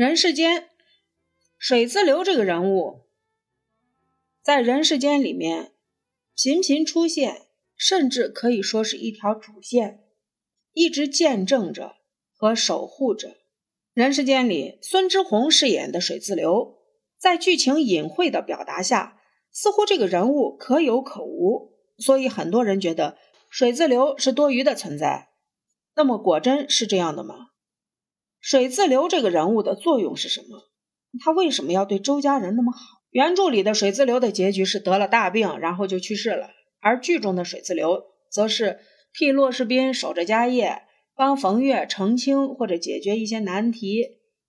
人世间，水自流这个人物，在人世间里面频频出现，甚至可以说是一条主线，一直见证着和守护着人世间里。孙之红饰演的水自流，在剧情隐晦的表达下，似乎这个人物可有可无，所以很多人觉得水自流是多余的存在。那么，果真是这样的吗？水自流这个人物的作用是什么？他为什么要对周家人那么好？原著里的水自流的结局是得了大病，然后就去世了，而剧中的水自流则是替骆世斌守着家业，帮冯月澄清或者解决一些难题，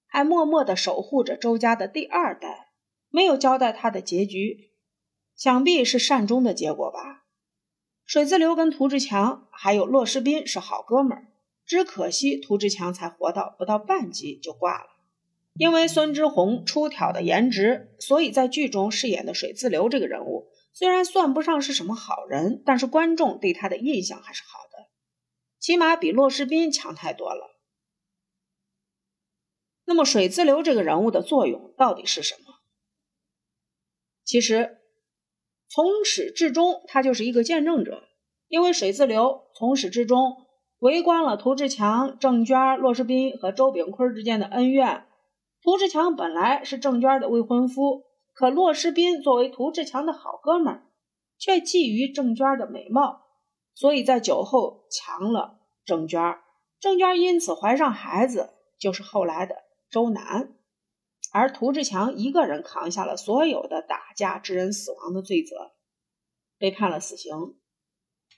还默默地守护着周家的第二代，没有交代他的结局，想必是善终的结果吧。水自流跟涂志强还有骆世斌是好哥们儿。只可惜涂志强才活到不到半集就挂了，因为孙之红出挑的颜值，所以在剧中饰演的水自流这个人物虽然算不上是什么好人，但是观众对他的印象还是好的，起码比骆世斌强太多了。那么水自流这个人物的作用到底是什么？其实从始至终他就是一个见证者，因为水自流从始至终。围观了涂志强、郑娟、骆世斌和周炳坤之间的恩怨。涂志强本来是郑娟的未婚夫，可骆世斌作为涂志强的好哥们儿，却觊觎郑娟的美貌，所以在酒后强了郑娟。郑娟因此怀上孩子，就是后来的周南。而涂志强一个人扛下了所有的打架致人死亡的罪责，被判了死刑。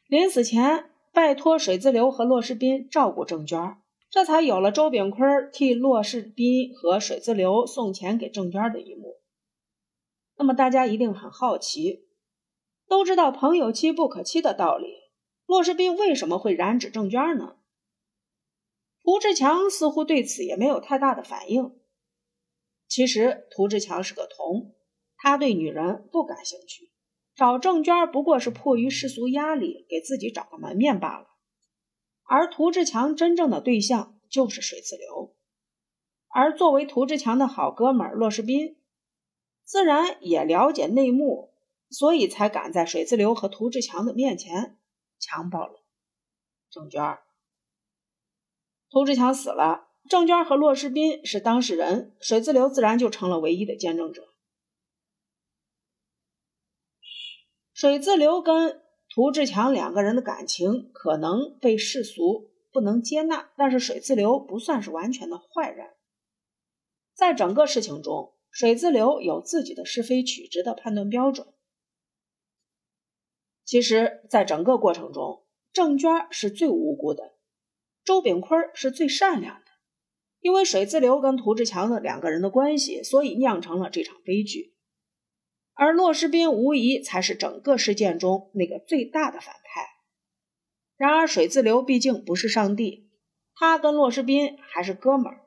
临死前。拜托水自流和骆世斌照顾郑娟，这才有了周炳坤替骆世斌和水自流送钱给郑娟的一幕。那么大家一定很好奇，都知道朋友妻不可欺的道理，骆世斌为什么会染指郑娟呢？涂志强似乎对此也没有太大的反应。其实涂志强是个童，他对女人不感兴趣。找郑娟不过是迫于世俗压力，给自己找个门面罢了。而涂志强真正的对象就是水自流，而作为涂志强的好哥们骆世斌，自然也了解内幕，所以才敢在水自流和涂志强的面前强暴了郑娟。涂志强死了，郑娟和骆世斌是当事人，水自流自然就成了唯一的见证者。水自流跟涂志强两个人的感情可能被世俗不能接纳，但是水自流不算是完全的坏人。在整个事情中，水自流有自己的是非曲直的判断标准。其实，在整个过程中，郑娟是最无辜的，周炳坤是最善良的。因为水自流跟涂志强的两个人的关系，所以酿成了这场悲剧。而骆世斌无疑才是整个事件中那个最大的反派。然而，水自流毕竟不是上帝，他跟骆世斌还是哥们儿，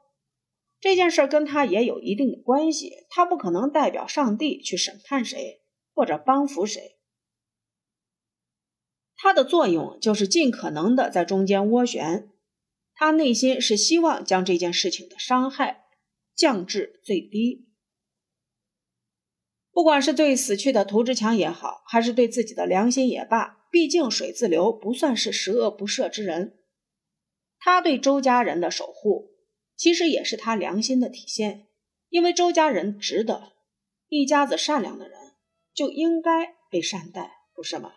这件事跟他也有一定的关系。他不可能代表上帝去审判谁或者帮扶谁，他的作用就是尽可能的在中间涡旋。他内心是希望将这件事情的伤害降至最低。不管是对死去的涂志强也好，还是对自己的良心也罢，毕竟水自流不算是十恶不赦之人。他对周家人的守护，其实也是他良心的体现。因为周家人值得，一家子善良的人就应该被善待，不是吗？